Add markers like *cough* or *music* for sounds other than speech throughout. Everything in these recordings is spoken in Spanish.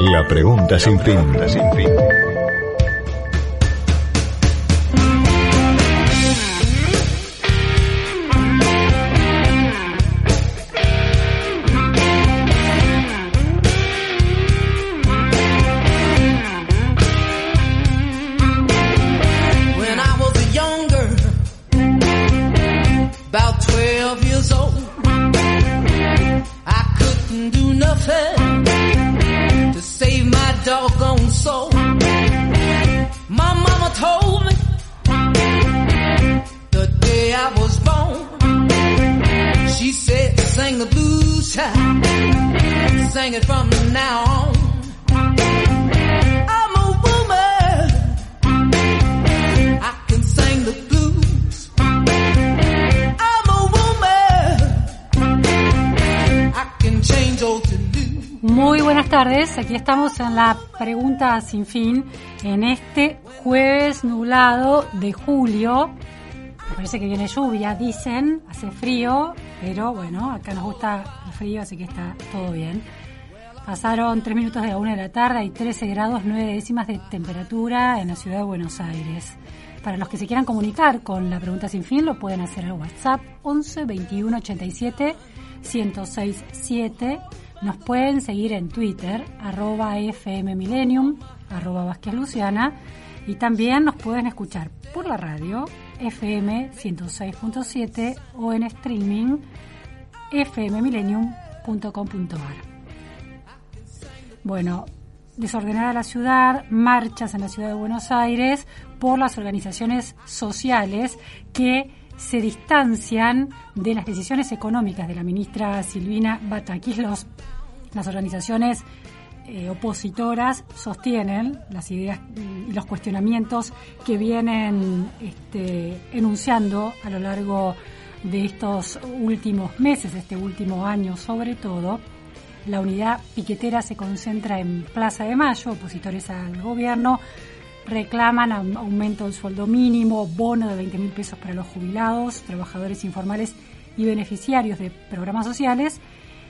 La pregunta sin fin. Aquí estamos en la pregunta sin fin en este jueves nublado de julio. Me parece que viene lluvia, dicen, hace frío, pero bueno, acá nos gusta el frío, así que está todo bien. Pasaron 3 minutos de la 1 de la tarde y 13 grados 9 décimas de temperatura en la ciudad de Buenos Aires. Para los que se quieran comunicar con la pregunta sin fin, lo pueden hacer al WhatsApp 11 21 87 1067 7. Nos pueden seguir en Twitter, arroba FM Millennium, arroba Vázquez Luciana, y también nos pueden escuchar por la radio, FM 106.7 o en streaming, fmmillennium.com.ar. Bueno, desordenada la ciudad, marchas en la ciudad de Buenos Aires por las organizaciones sociales que se distancian de las decisiones económicas de la ministra Silvina Batakis. Los, las organizaciones eh, opositoras sostienen las ideas y los cuestionamientos que vienen este, enunciando a lo largo de estos últimos meses, este último año sobre todo. La unidad piquetera se concentra en Plaza de Mayo, opositores al gobierno reclaman aumento del sueldo mínimo, bono de 20 mil pesos para los jubilados, trabajadores informales y beneficiarios de programas sociales.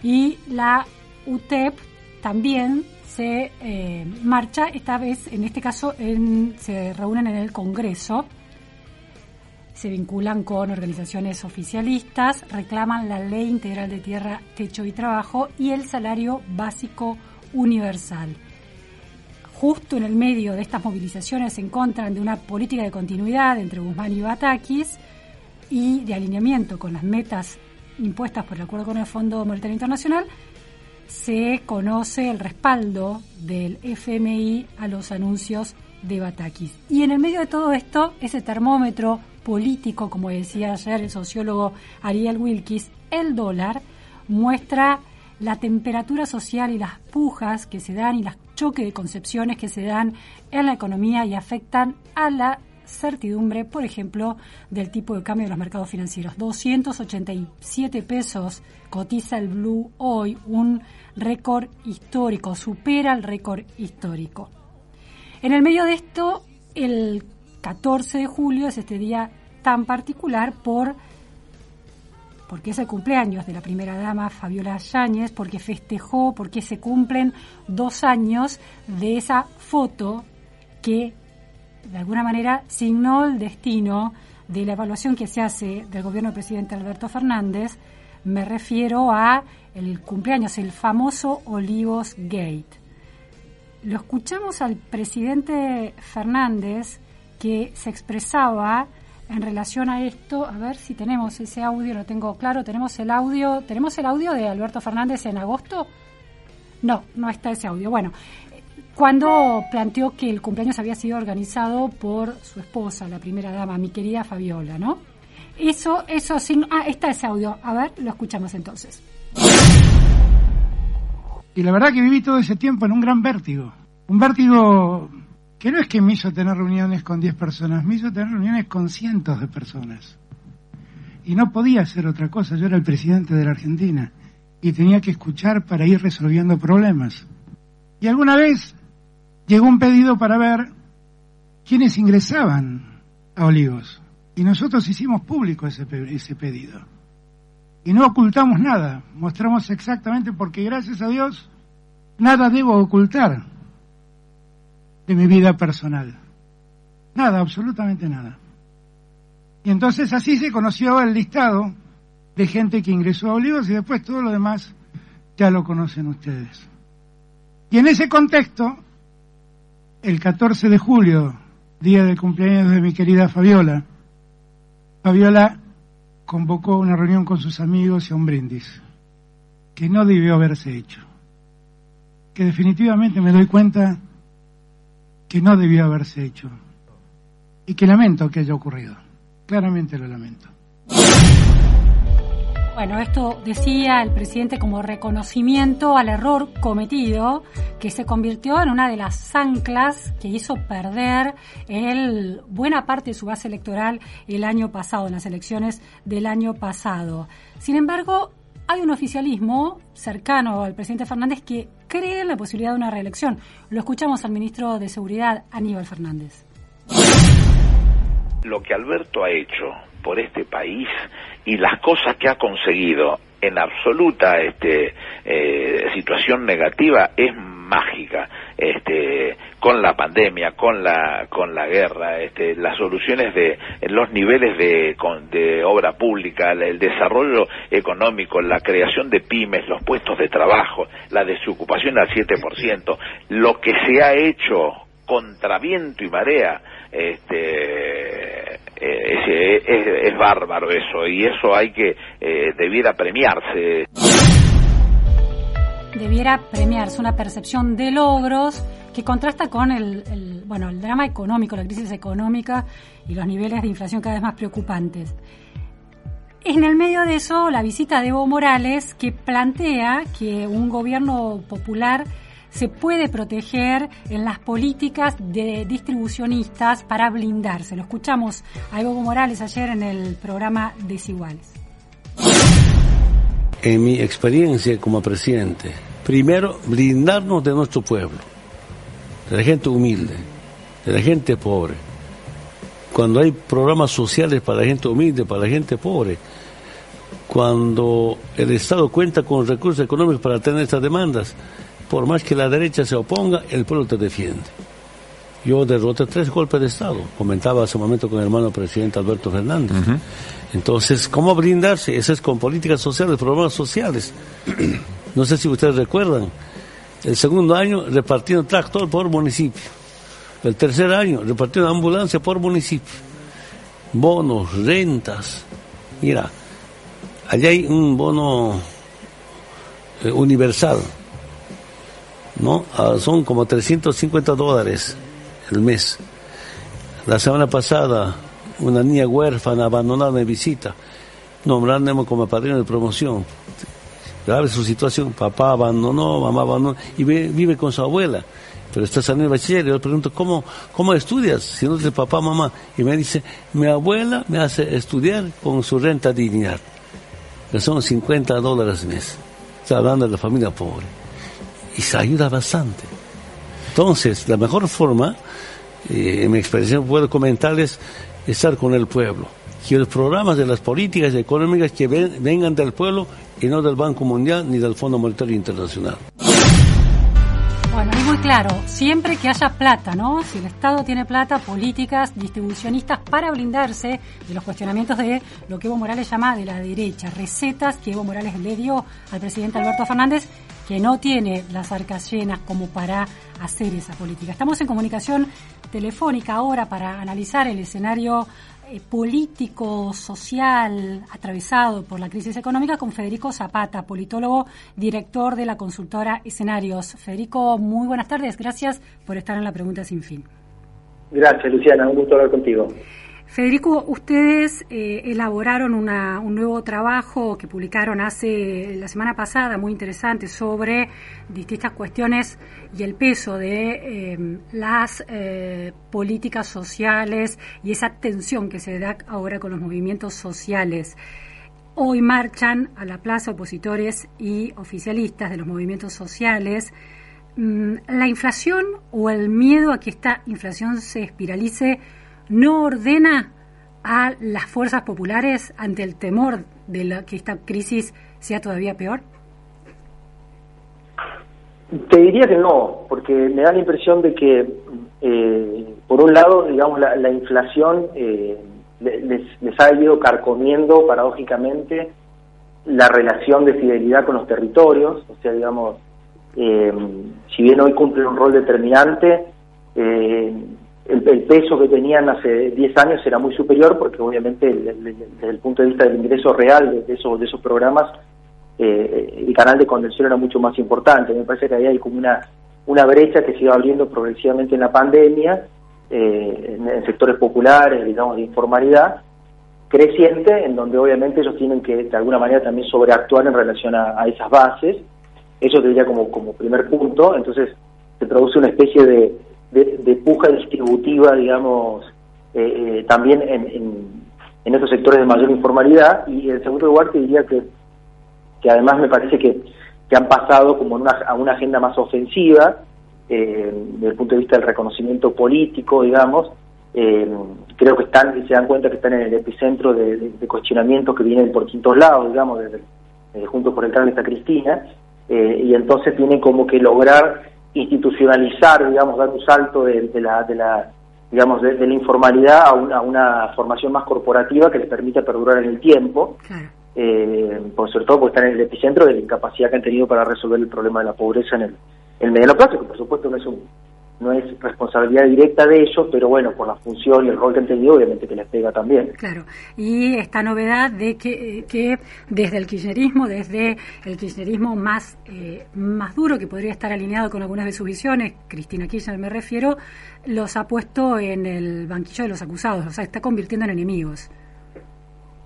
Y la UTEP también se eh, marcha, esta vez, en este caso, se reúnen en el Congreso, se vinculan con organizaciones oficialistas, reclaman la ley integral de tierra, techo y trabajo y el salario básico universal justo en el medio de estas movilizaciones se encuentran de una política de continuidad entre Guzmán y Batakis y de alineamiento con las metas impuestas por el acuerdo con el Fondo Monetario Internacional, se conoce el respaldo del FMI a los anuncios de Batakis. Y en el medio de todo esto, ese termómetro político, como decía ayer el sociólogo Ariel Wilkis, el dólar muestra la temperatura social y las pujas que se dan y las choque de concepciones que se dan en la economía y afectan a la certidumbre, por ejemplo, del tipo de cambio de los mercados financieros. 287 pesos cotiza el Blue hoy, un récord histórico, supera el récord histórico. En el medio de esto, el 14 de julio es este día tan particular por porque es el cumpleaños de la primera dama Fabiola Yáñez, porque festejó, porque se cumplen dos años de esa foto que de alguna manera signó el destino de la evaluación que se hace del gobierno del presidente Alberto Fernández. Me refiero a el cumpleaños, el famoso Olivos Gate. Lo escuchamos al presidente Fernández que se expresaba en relación a esto, a ver si tenemos ese audio, lo tengo claro, tenemos el audio, tenemos el audio de Alberto Fernández en agosto. No, no está ese audio. Bueno, cuando planteó que el cumpleaños había sido organizado por su esposa, la primera dama, mi querida Fabiola, ¿no? Eso, eso sí, ah, está ese audio. A ver, lo escuchamos entonces. Y la verdad que viví todo ese tiempo en un gran vértigo. Un vértigo que no es que me hizo tener reuniones con 10 personas, me hizo tener reuniones con cientos de personas. Y no podía hacer otra cosa, yo era el presidente de la Argentina y tenía que escuchar para ir resolviendo problemas. Y alguna vez llegó un pedido para ver quiénes ingresaban a Olivos. Y nosotros hicimos público ese, ese pedido. Y no ocultamos nada, mostramos exactamente porque gracias a Dios nada debo ocultar de mi vida personal. Nada, absolutamente nada. Y entonces así se conoció el listado de gente que ingresó a Olivos y después todo lo demás ya lo conocen ustedes. Y en ese contexto, el 14 de julio, día del cumpleaños de mi querida Fabiola, Fabiola convocó una reunión con sus amigos y un brindis, que no debió haberse hecho, que definitivamente me doy cuenta que no debió haberse hecho y que lamento que haya ocurrido, claramente lo lamento. Bueno, esto decía el presidente como reconocimiento al error cometido que se convirtió en una de las anclas que hizo perder el, buena parte de su base electoral el año pasado, en las elecciones del año pasado. Sin embargo, hay un oficialismo cercano al presidente Fernández que cree en la posibilidad de una reelección. Lo escuchamos al ministro de Seguridad, Aníbal Fernández. Lo que Alberto ha hecho por este país y las cosas que ha conseguido en absoluta este, eh, situación negativa es mágica este con la pandemia con la con la guerra este las soluciones de los niveles de, de obra pública el desarrollo económico la creación de pymes los puestos de trabajo la desocupación al 7% lo que se ha hecho contra viento y marea este eh, es, es, bárbaro eso y eso hay que eh, debiera premiarse. Debiera premiarse una percepción de logros que contrasta con el, bueno el drama económico la crisis económica y los niveles de inflación cada vez más preocupantes en el medio de eso la visita de Evo Morales que plantea que un gobierno popular se puede proteger en las políticas de distribucionistas para blindarse. Lo escuchamos a Evo Morales ayer en el programa Desiguales. En mi experiencia como presidente, primero blindarnos de nuestro pueblo, de la gente humilde, de la gente pobre. Cuando hay programas sociales para la gente humilde, para la gente pobre, cuando el Estado cuenta con recursos económicos para tener estas demandas, por más que la derecha se oponga, el pueblo te defiende. Yo derroté tres golpes de Estado, comentaba hace un momento con el hermano presidente Alberto Fernández. Entonces, ¿cómo brindarse? Eso es con políticas sociales, programas sociales. *clears throat* no sé si ustedes recuerdan, el segundo año repartiendo tractor por municipio. El tercer año repartiendo ambulancia por municipio. Bonos, rentas. Mira, allá hay un bono eh, universal ¿no? Ah, son como 350 dólares el mes. La semana pasada, una niña huérfana abandonada me visita, nombrándome como padrino de promoción. Grave su situación, papá abandonó, mamá abandonó, y vive, con su abuela. Pero está saliendo el bachiller, yo le pregunto, ¿cómo, ¿cómo estudias? Si no es de papá, mamá. Y me dice, mi abuela me hace estudiar con su renta dignidad, que son 50 dólares al mes. Está hablando de la familia pobre y se ayuda bastante. Entonces, la mejor forma, eh, en mi experiencia puedo comentarles, estar con el pueblo. Que los programas de las políticas económicas que vengan del pueblo y no del Banco Mundial ni del Fondo Monetario Internacional. Bueno, es muy claro, siempre que haya plata, ¿no? Si el Estado tiene plata, políticas distribucionistas para blindarse de los cuestionamientos de lo que Evo Morales llama de la derecha, recetas que Evo Morales le dio al presidente Alberto Fernández que no tiene las arcas llenas como para hacer esa política. Estamos en comunicación telefónica ahora para analizar el escenario eh, político, social, atravesado por la crisis económica con Federico Zapata, politólogo, director de la consultora Escenarios. Federico, muy buenas tardes. Gracias por estar en la pregunta sin fin. Gracias, Luciana. Un gusto hablar contigo. Federico, ustedes eh, elaboraron un nuevo trabajo que publicaron hace la semana pasada, muy interesante, sobre distintas cuestiones y el peso de em, las eh, políticas sociales y esa tensión que se da ahora con los movimientos sociales. Hoy marchan a la plaza opositores y oficialistas de los movimientos sociales. Mm, ¿La inflación o el miedo a que esta inflación se espiralice no ordena a las fuerzas populares ante el temor de que esta crisis sea todavía peor? Te diría que no, porque me da la impresión de que, eh, por un lado, digamos, la, la inflación eh, les, les ha ido carcomiendo paradójicamente la relación de fidelidad con los territorios, o sea, digamos, eh, si bien hoy cumple un rol determinante, eh, el, peso que tenían hace 10 años era muy superior porque obviamente el- desde el punto de vista del ingreso real de, esos, de esos programas, eh, el canal de contención era mucho más importante. Me parece que ahí hay como una, una brecha que se iba abriendo progresivamente en la pandemia, eh, en, sectores populares, digamos, de informalidad, creciente, en donde obviamente ellos tienen que de alguna manera también sobreactuar en relación a, esas bases. Eso te como, como primer punto. Entonces se produce una especie de, de, de puja distributiva, digamos, eh, eh, también en, en, en estos sectores de mayor informalidad. Y en segundo lugar te diría que, que además me parece que, que han pasado como una, a una agenda más ofensiva, eh, desde el punto de vista del reconocimiento político, digamos, eh, creo que están y se dan cuenta que están en el epicentro de, de- cuestionamientos que vienen por distintos lados, digamos, desde, desde junto por el cambio está Cristina, eh, y entonces tienen como que lograr institucionalizar, digamos, dar un salto de, de la, de la digamos, de, de la informalidad a una, a una formación más corporativa que les permita perdurar en el tiempo, Claro. eh, por sobre todo porque están en el epicentro de la incapacidad que han tenido para resolver el problema de la pobreza en el, en el mediano plazo, que por supuesto no es un, no es responsabilidad directa de ellos, pero bueno, por la función y el rol que han tenido, obviamente que les pega también. Claro, y esta novedad de que, que desde el kirchnerismo, desde el kirchnerismo más, eh, más duro, que podría estar alineado con algunas de sus visiones, Cristina Kirchner me refiero, los ha puesto en el banquillo de los acusados, o sea, está convirtiendo en enemigos.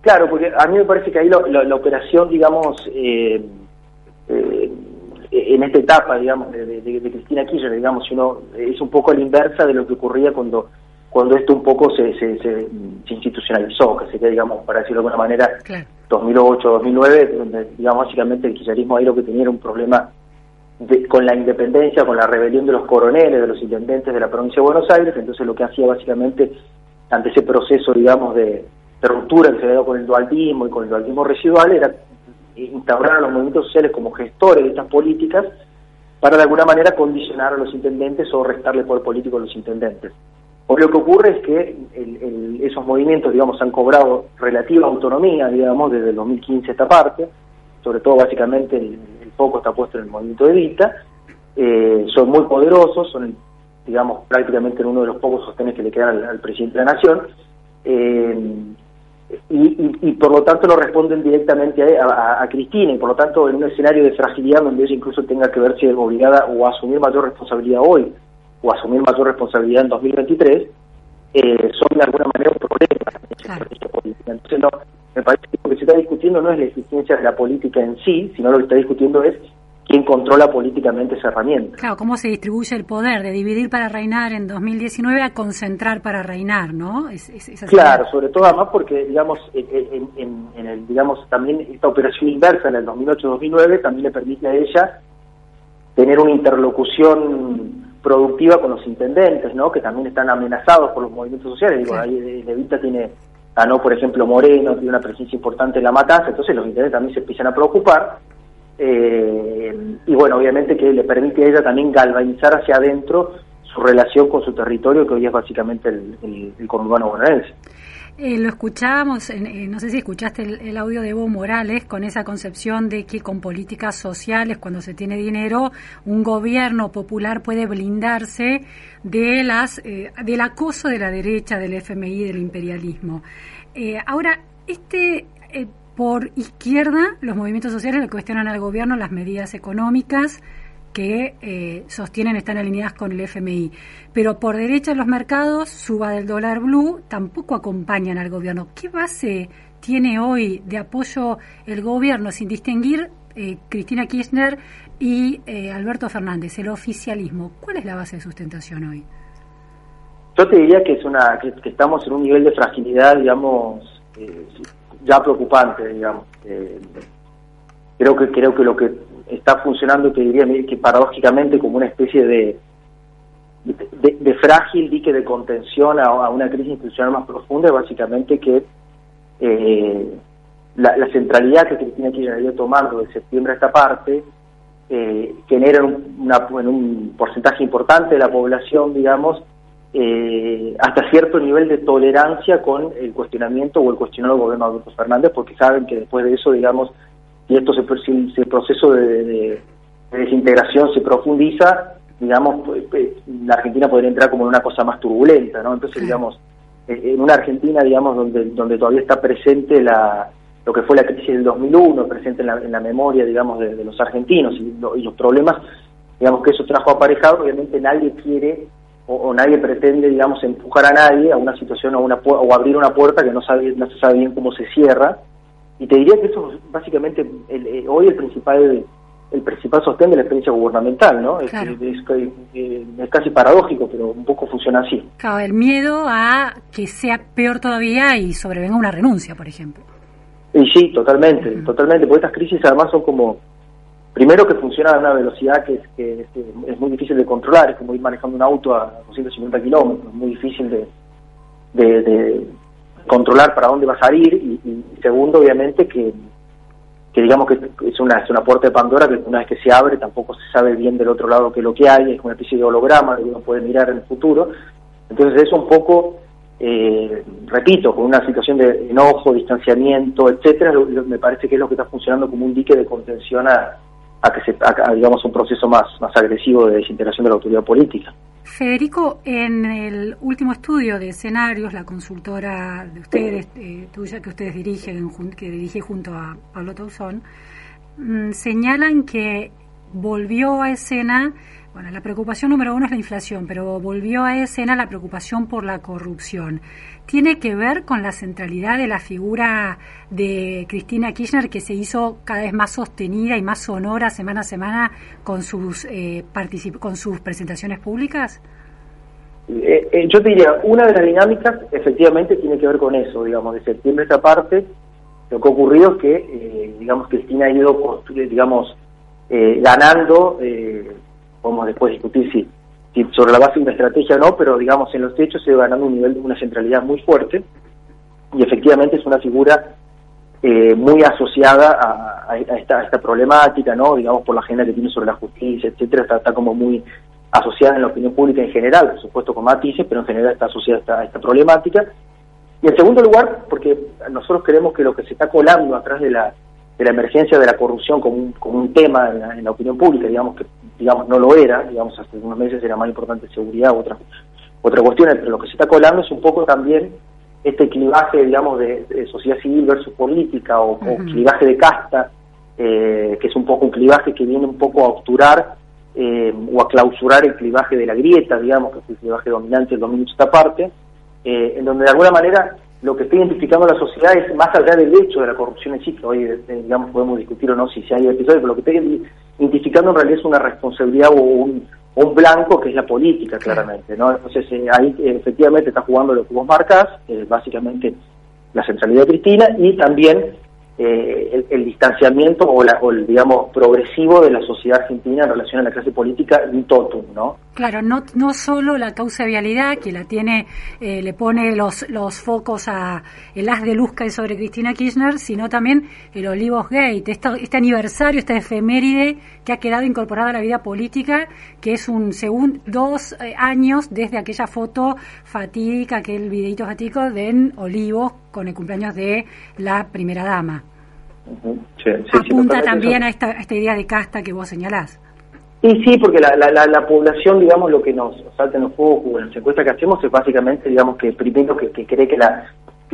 Claro, porque a mí me parece que ahí lo- lo- la operación, digamos, eh, eh, en esta etapa, digamos, de, de- de Cristina Kirchner, digamos, si uno es un poco a la inversa de lo que ocurría cuando cuando esto un poco se, se, se, se institucionalizó, que sería, digamos, para decirlo de alguna manera, Claro. 2008, 2009, donde, digamos, básicamente el kirchnerismo ahí lo que tenía era un problema de- con la independencia, con la rebelión de los coroneles, de los intendentes de la provincia de Buenos Aires, entonces lo que hacía básicamente ante ese proceso, digamos, de, de ruptura que se había dado con el dualismo y con el dualismo residual era instaurar a los movimientos sociales como gestores de estas políticas para de alguna manera condicionar a los intendentes o restarle poder político a los intendentes. Hoy lo que ocurre es que el- esos movimientos, digamos, han cobrado relativa autonomía, digamos, desde el 2015 esta parte, sobre todo básicamente el, el foco está puesto en el movimiento de Evita, eh, son muy poderosos, son, digamos, prácticamente uno de los pocos sostenes que le quedan al, al presidente de la Nación, eh, y, y- y por lo tanto no responden directamente a, a- a Cristina, y por lo tanto en un escenario de fragilidad donde ella incluso tenga que verse obligada o a asumir mayor responsabilidad hoy, o a asumir mayor responsabilidad en 2023, eh, son de alguna manera un problema en Claro. política. Entonces, no, me parece que lo que se está discutiendo no es la eficiencia de la política en sí, sino lo que está discutiendo es quién controla políticamente esa herramienta. Claro, cómo se distribuye el poder de dividir para reinar en 2019 a concentrar para reinar, ¿no? Es, es-. Claro, sobre todo además porque, digamos, en, en- en- en el, digamos, también esta operación inversa en el 2008-2009 también le permite a ella tener una interlocución productiva con los intendentes, ¿no? Que también están amenazados por los movimientos sociales. Digo, Claro. ahí eh, Levita tiene, ganó, por ejemplo, Moreno, tiene una presencia importante en la matanza, entonces los intendentes también se empiezan a preocupar. Eh, y bueno, obviamente que le permite a ella también galvanizar hacia adentro su relación con su territorio, que hoy es básicamente el, el, el conurbano bonaerense. Eh, lo escuchábamos, eh, no sé si escuchaste el, el audio de Evo Morales con esa concepción de que con políticas sociales, cuando se tiene dinero, un gobierno popular puede blindarse de las eh, del acoso de la derecha, del FMI, del imperialismo. Eh, ahora, este eh, por izquierda, los movimientos sociales le cuestionan al gobierno las medidas económicas que eh, sostienen están alineadas con el FMI. Pero por derecha los mercados, suba del dólar blue, tampoco acompañan al gobierno. ¿Qué base tiene hoy de apoyo el gobierno sin distinguir eh, Cristina Kirchner y eh, Alberto Fernández, el oficialismo? ¿Cuál es la base de sustentación hoy? Yo te diría que es una que, estamos en un nivel de fragilidad, digamos, eh, ya preocupante, digamos. Eh, creo que creo que lo que está funcionando, te diría que paradójicamente como una especie de de, de frágil dique de contención a, una crisis institucional más profunda, básicamente que eh, la, la, centralidad que Cristina Kirchner ha ido tomando de septiembre a esta parte eh, generan una, en un porcentaje importante de la población, digamos, eh, hasta cierto nivel de tolerancia con el cuestionamiento o el cuestionado gobierno de Alberto Fernández, porque saben que después de eso, digamos, si esto se, si ese proceso de, de- de desintegración se profundiza, digamos, pues, pues, la Argentina podría entrar como en una cosa más turbulenta, ¿no? Entonces, digamos, eh, en una Argentina, digamos, donde, donde todavía está presente la, lo que fue la crisis del 2001, presente en la, en la memoria, digamos, de, de los argentinos y, lo- y los problemas, digamos, que eso trajo aparejado, obviamente nadie quiere o, o nadie pretende, digamos, empujar a nadie a una situación o, una, o abrir una puerta que no, sabe, no se sabe bien cómo se cierra. Y te diría que eso es básicamente el- eh, hoy el principal el principal sostén de la experiencia gubernamental, ¿no? Es- Claro. Es, es- eh, es casi paradójico, pero un poco funciona así. Claro, el miedo a que sea peor todavía y sobrevenga una renuncia, por ejemplo. Y sí, totalmente, totalmente, porque estas crisis además son como, primero que funcionan a una velocidad que que eh, es muy difícil de controlar, es como ir manejando un auto a 250 kilómetros, es muy difícil de, de, controlar para dónde vas a ir, y, segundo, obviamente, que, que digamos que es una, es una puerta de Pandora que una vez que se abre tampoco se sabe bien del otro lado qué es lo que hay, es una especie de holograma que uno puede mirar en el futuro, entonces eso un poco eh, repito, con una situación de enojo, distanciamiento, etcétera, me parece que es lo que está funcionando como un dique de contención a, a que se, a, digamos, un proceso más, más agresivo de desintegración de la autoridad política. Federico, en el último estudio de escenarios, la consultora de ustedes, eh, tuya que ustedes dirigen, que dirige junto a Pablo Tauzón, mm, señalan que volvió a escena, bueno, la preocupación número uno es la inflación, pero volvió a escena la preocupación por la corrupción. ¿Tiene que ver con la centralidad de la figura de Cristina Kirchner que se hizo cada vez más sostenida y más sonora semana a semana con sus, eh, con sus presentaciones públicas? Eh, eh, yo te diría, una de las dinámicas efectivamente tiene que ver con eso, digamos, de septiembre esta parte, lo que ha ocurrido es que, eh, digamos, Cristina ha ido, digamos, eh, ganando, podemos después discutir si, sobre la base de una estrategia o no, pero digamos, en los hechos se ido ganando un nivel de una centralidad muy fuerte, y efectivamente es una figura eh, muy asociada a, esta, a esta problemática, ¿no? Digamos, por la agenda que tiene sobre la justicia, etcétera, está, como muy asociada en la opinión pública en general, por supuesto con matices, pero en general está asociada a esta, problemática. Y en segundo lugar, porque nosotros creemos que lo que se está colando atrás de la, de la emergencia de la corrupción como un, como un tema en la opinión pública, digamos que digamos no lo era, digamos hace unos meses era más importante seguridad u otra, otra cuestión, pero lo que se está colando es un poco también este clivaje, digamos, de, de sociedad civil versus política o, clivaje de casta, eh, que es un poco un clivaje que viene un poco a obturar eh, o a clausurar el clivaje de la grieta, digamos, que es el clivaje dominante, el dominio de esta parte, eh, en donde de alguna manera lo que está identificando la sociedad es más allá del hecho de la corrupción en sí, que hoy, eh, digamos, podemos discutir o no si se hay episodios, pero lo que está identificando en realidad es una responsabilidad o un, blanco que es la política, claramente, ¿no? Entonces eh, ahí efectivamente está jugando lo que vos marcás, eh, básicamente la centralidad de Cristina y también eh, el, el distanciamiento o, la, o el, digamos, progresivo de la sociedad argentina en relación a la clase política in totum, ¿no? Claro, no, no solo la causa vialidad, que la tiene, eh, le pone los, los focos a el haz de luz hay sobre Cristina Kirchner, sino también el Olivos Gate, esta- este aniversario, esta efeméride que ha quedado incorporada a la vida política, que es un segundo, dos eh, años desde aquella foto fatídica, aquel videito fatídico de en Olivos con el cumpleaños de la primera dama. Sí, sí, Apunta también eso. a esta, a esta idea de casta que vos señalás. Y sí, porque la, la, la, la población, digamos, lo que nos salta en los juegos o en las encuestas que hacemos es básicamente, digamos, que primero que, que cree que la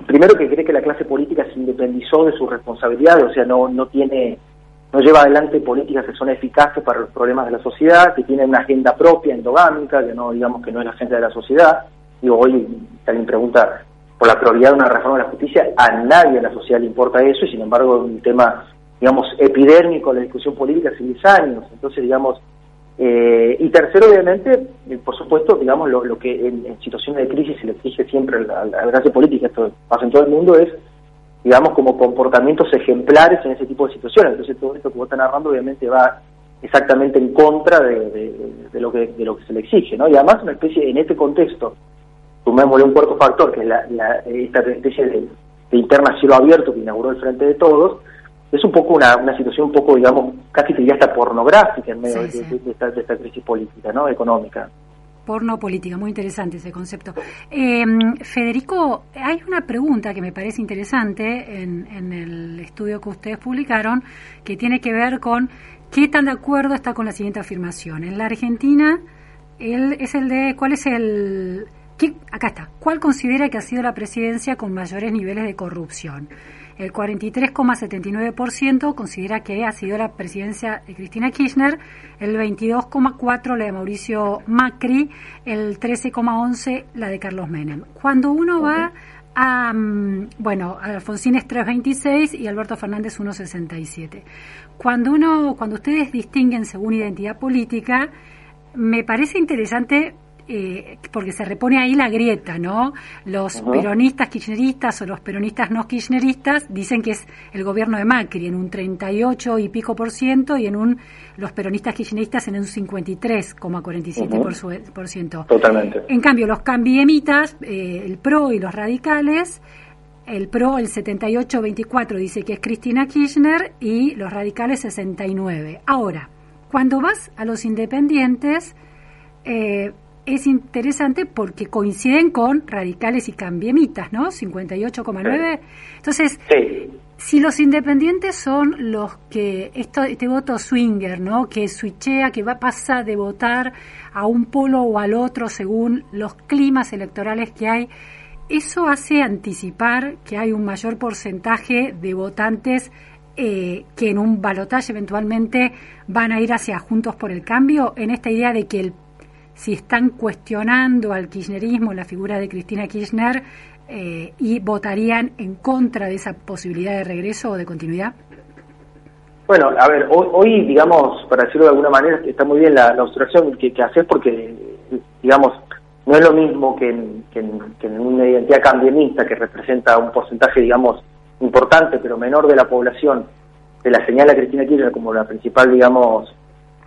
primero que cree que la clase política se independizó de sus responsabilidades, o sea, no no tiene no lleva adelante políticas que son eficaces para los problemas de la sociedad, que tiene una agenda propia endogámica, que no digamos que no es la agenda de la sociedad. Digo, hoy alguien pregunta por la prioridad de una reforma de la justicia, a nadie en la sociedad le importa eso y sin embargo es un tema, digamos, epidérmico la discusión política hace 10 años. Entonces, digamos, eh, y tercero, obviamente, eh, por supuesto, digamos, lo, que en, en situaciones de crisis se le exige siempre a la clase política, esto pasa en todo el mundo, es, digamos, como comportamientos ejemplares en ese tipo de situaciones. Entonces, todo esto que vos estás narrando, obviamente, va exactamente en contra de, de- de lo que de lo que se le exige, ¿no? Y además, una especie, en este contexto, sumémosle un cuarto factor, que es la, la- esta especie de, de interna cielo abierto que inauguró el Frente de Todos, es un poco una, una situación un poco, digamos, casi te diría hasta pornográfica en medio Sí, esta, de esta crisis política, ¿no? Económica. Porno política, muy interesante ese concepto. Eh, Federico, hay una pregunta que me parece interesante en, en el estudio que ustedes publicaron, que tiene que ver con qué tan de acuerdo está con la siguiente afirmación. En la Argentina, él es el de, ¿cuál es el... qué- acá está, ¿cuál considera que ha sido la presidencia con mayores niveles de corrupción? El 43,79% considera que ha sido la presidencia de Cristina Kirchner, el 22,4% la de Mauricio Macri, el 13,11% la de Carlos Menem. Cuando uno va a, mm, bueno, Alfonsín es 3,26 y Alberto Fernández 1,67. Cuando uno, cuando ustedes distinguen según identidad política, me parece interesante eh, porque se repone ahí la grieta, ¿no? Los peronistas kirchneristas o los peronistas no kirchneristas dicen que es el gobierno de Macri en un 38 y pico por ciento y en un los peronistas kirchneristas en un 53,47 por, su- por ciento. Totalmente. En cambio, los cambiemitas, eh, el PRO y los radicales, el PRO, el 78-24, dice que es Cristina Kirchner y los radicales 69. Ahora, cuando vas a los independientes, eh, es interesante porque coinciden con radicales y cambiemitas, ¿no? 58,9. Entonces, Sí. si los independientes son los que esto, este voto swinger, ¿no? Que switchea, que va pasa de votar a un polo o al otro según los climas electorales que hay, eso hace anticipar que hay un mayor porcentaje de votantes eh, que en un balotaje eventualmente van a ir hacia Juntos por el Cambio, en esta idea de que el, si están cuestionando al kirchnerismo, la figura de Cristina Kirchner, eh, y votarían en contra de esa posibilidad de regreso o de continuidad? Bueno, a ver, hoy, hoy, digamos, para decirlo de alguna manera, está muy bien la, la observación que, que haces porque, digamos, no es lo mismo que en, que en- que en una identidad cambiemista que representa un porcentaje, digamos, importante pero menor de la población, se la señala Cristina Kirchner como la principal, digamos,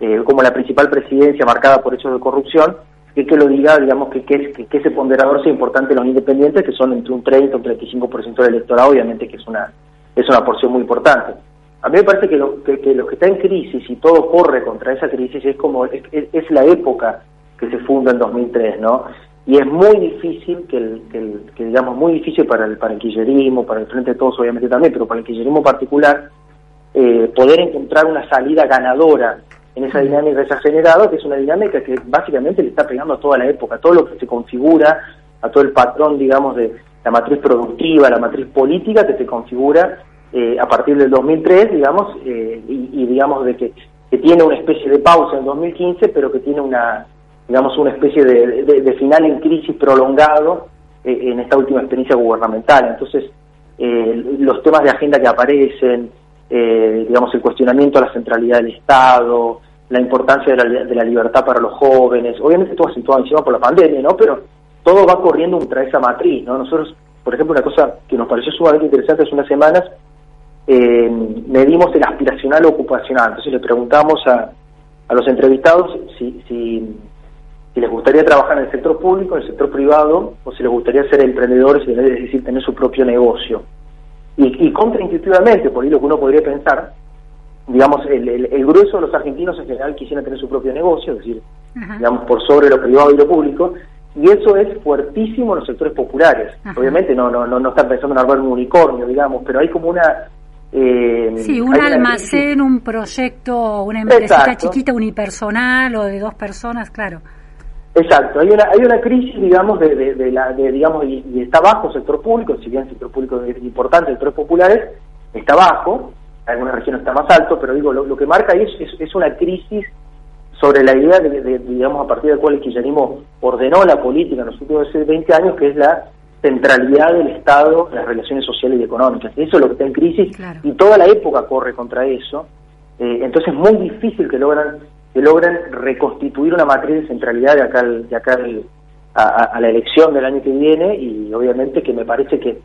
eh, como la principal presidencia marcada por hechos de corrupción, que que lo diga, digamos, que, que, que, ese ponderador sea importante los independientes, que son entre un 30 y un 35% del electorado, obviamente que es una, es una porción muy importante. A mí me parece que lo que, que que está en crisis y todo corre contra esa crisis es como es, es- la época que se funda en 2003, ¿no? Y es muy difícil que, el, que, que, digamos muy difícil para el para el kirchnerismo, para el frente de todos obviamente también, pero para el kirchnerismo particular eh, poder encontrar una salida ganadora en esa dinámica que se ha generado, que es una dinámica que básicamente le está pegando a toda la época, a todo lo que se configura, a todo el patrón, digamos, de la matriz productiva, la matriz política que se configura eh, a partir del 2003, digamos, eh, y, y digamos de que, que tiene una especie de pausa en 2015, pero que tiene una, digamos, una especie de, final en crisis prolongado eh, en esta última experiencia gubernamental. Entonces, eh, los temas de agenda que aparecen, digamos, el cuestionamiento a la centralidad del Estado, la importancia de la, de la libertad para los jóvenes, obviamente todo situado encima por la pandemia, ¿no? Pero todo va corriendo contra esa matriz, ¿no? Nosotros, por ejemplo, una cosa que nos pareció sumamente interesante hace unas semanas, eh, medimos el aspiracional ocupacional. Entonces le preguntamos a, a los entrevistados si, si, si les gustaría trabajar en el sector público, en el sector privado, o si les gustaría ser emprendedores, es decir, tener su propio negocio. Y, y contraintuitivamente, por ahí lo que uno podría pensar, digamos, el, el, el grueso de los argentinos en general quisieran tener su propio negocio, es decir, Ajá. digamos, por sobre lo privado y lo público, y eso es fuertísimo en los sectores populares. Ajá. Obviamente no, no, no, no están pensando en armar un unicornio, digamos, pero hay como una... eh, Sí, un una almacén, un proyecto, una Exacto. chiquita, unipersonal o de dos personas, claro. Exacto, hay una, hay una crisis, digamos, de, de, de la, de, digamos, y, y está bajo el sector público, si bien el sector público es importante, sectores populares, está bajo, algunas regiones está más alto, pero digo, lo, lo que marca ahí es, es, es una crisis sobre la idea de, de, digamos, a partir de la cual el kirchnerismo ordenó la política en los últimos 20 años, que es la centralidad del Estado en las relaciones sociales y económicas. Eso es lo que está en crisis Claro. y toda la época corre contra eso. Eh, entonces es muy difícil que logran que logren reconstituir una matriz de centralidad de acá, al- de acá al- a, la elección del año que viene y obviamente que me parece que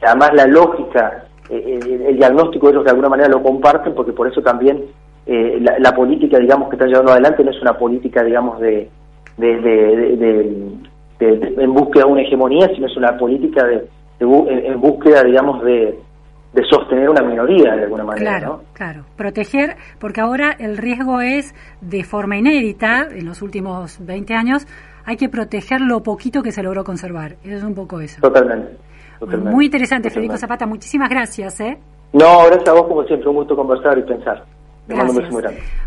además la lógica, eh, el, el diagnóstico ellos de alguna manera lo comparten porque por eso también eh, la, la política, digamos, que están llevando adelante no es una política, digamos, de, de, en búsqueda de una hegemonía, sino es una política de, en, búsqueda, digamos, de, de sostener una minoría de alguna manera, Claro, claro. Proteger, porque ahora el riesgo es de forma inédita, en los últimos 20 años, hay que proteger lo poquito que se logró conservar. Eso es un poco eso. Totalmente. Totalmente. Muy interesante, Federico. Zapata. Muchísimas gracias, ¿eh? No, gracias a vos como siempre, un gusto conversar y pensar. Gracias.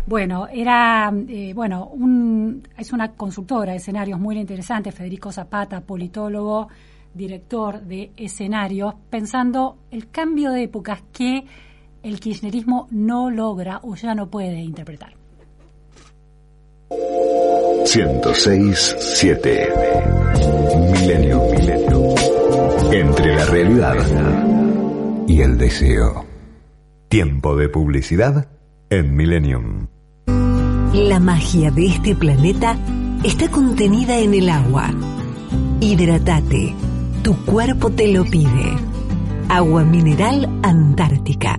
Bueno, era, eh, bueno, un, es una consultora de escenarios muy interesante, Federico Zapata, politólogo, director de escenarios, pensando el cambio de épocas que el kirchnerismo no logra o ya no puede interpretar. 106.7 Milenio, milenio. Entre la realidad y el deseo. Tiempo de publicidad en Millennium. La magia de este planeta está contenida en el agua. Hidratate. Tu cuerpo te lo pide. Agua mineral Antártica.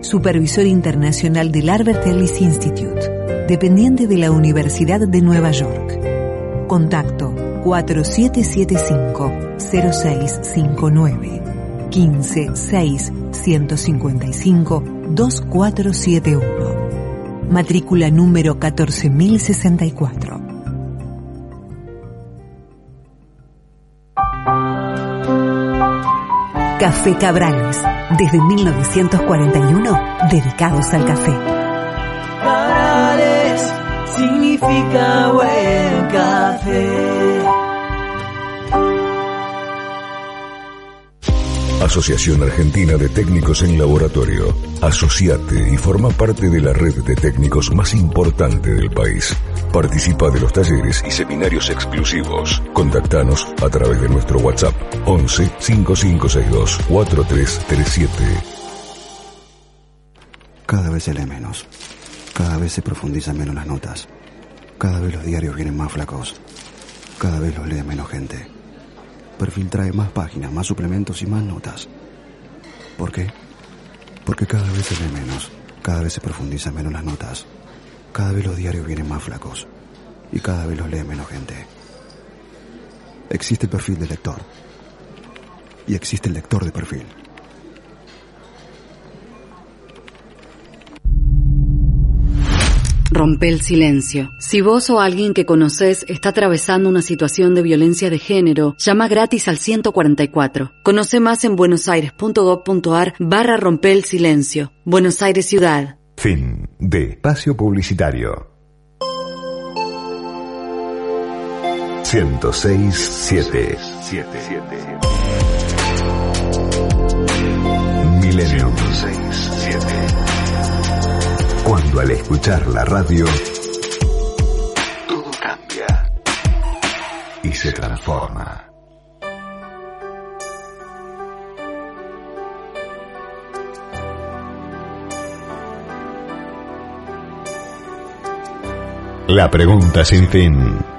Supervisor Internacional del Albert Ellis Institute, dependiente de la Universidad de Nueva York. Contacto 4775-0659 15 6 155 2471. Matrícula número 14064. Café Cabrales, desde 1941, dedicados al café. Cabrales significa buen café. Asociación Argentina de Técnicos en Laboratorio. Asociate y forma parte de la red de técnicos más importante del país. Participa de los talleres y seminarios exclusivos. Contactanos a través de nuestro WhatsApp 11 5562 4337. Cada vez se lee menos. Cada vez se profundizan menos las notas. Cada vez los diarios vienen más flacos. Cada vez los lee menos gente. Perfil trae más páginas, más suplementos y más notas. ¿Por qué? Porque cada vez se lee menos. Cada vez se profundizan menos las notas. Cada vez los diarios vienen más flacos. Y cada vez los lee menos gente. Existe el perfil de lector. Y existe el lector de perfil. Rompe el silencio. Si vos o alguien que conoces está atravesando una situación de violencia de género, llama gratis al 144. Conoce más en buenosaires.gov.ar barra rompe el silencio. Buenos Aires Ciudad. Fin de espacio publicitario. 106.7 Milenio Cuando al escuchar la radio todo cambia y se transforma. La pregunta sin fin.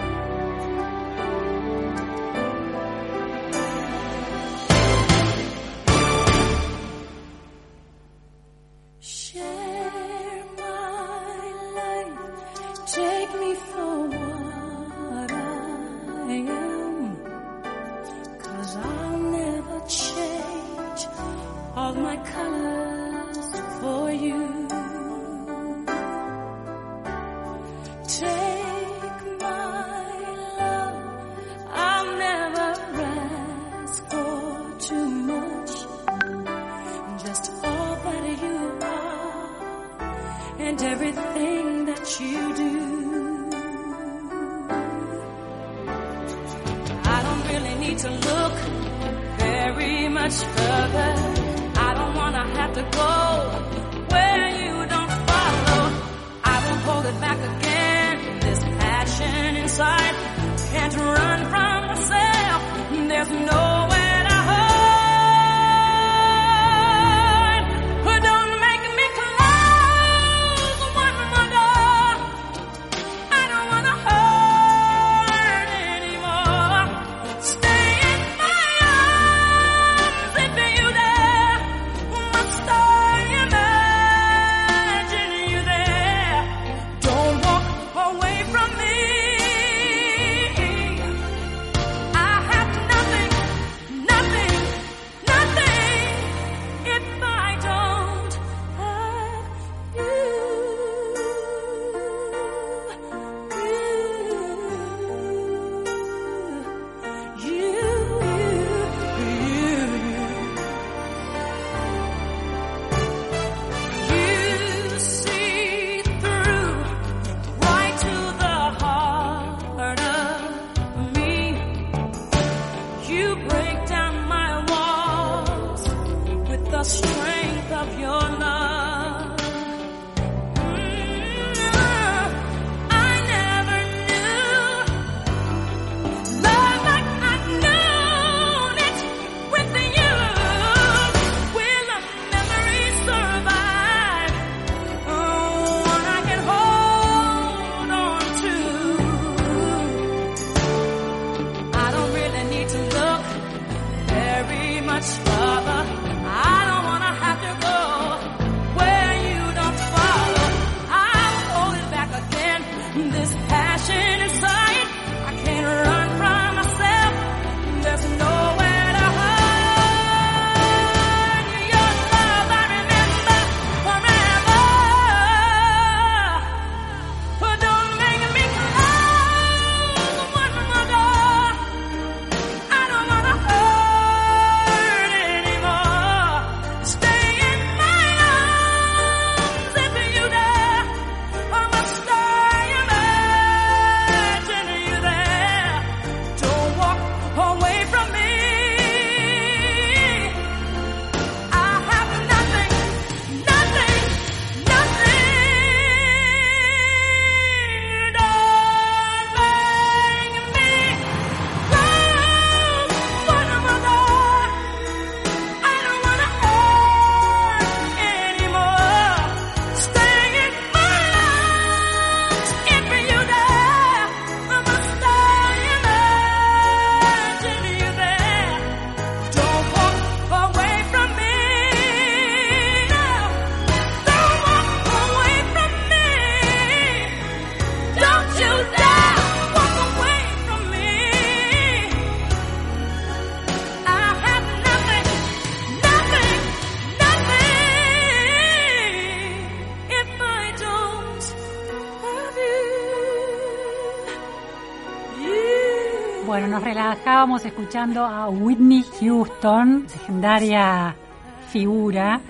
Escuchando a Whitney Houston, legendaria figura,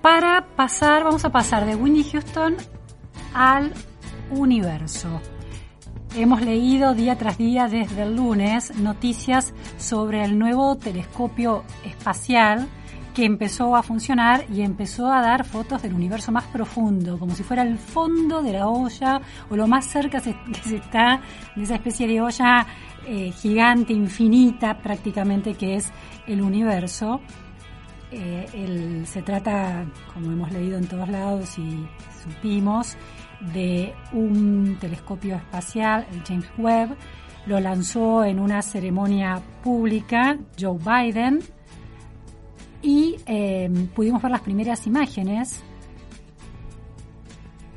para pasar, vamos a pasar de Whitney Houston al universo. Hemos leído día tras día desde el lunes noticias sobre el nuevo telescopio espacial que empezó a funcionar y empezó a dar fotos del universo más profundo, como si fuera el fondo de la olla o lo más cerca que se está de esa especie de olla eh, gigante, infinita prácticamente, que es el universo. Eh, se trata, como hemos leído en todos lados y supimos, de un telescopio espacial, el James Webb. Lo lanzó en una ceremonia pública Joe Biden y eh, pudimos ver las primeras imágenes.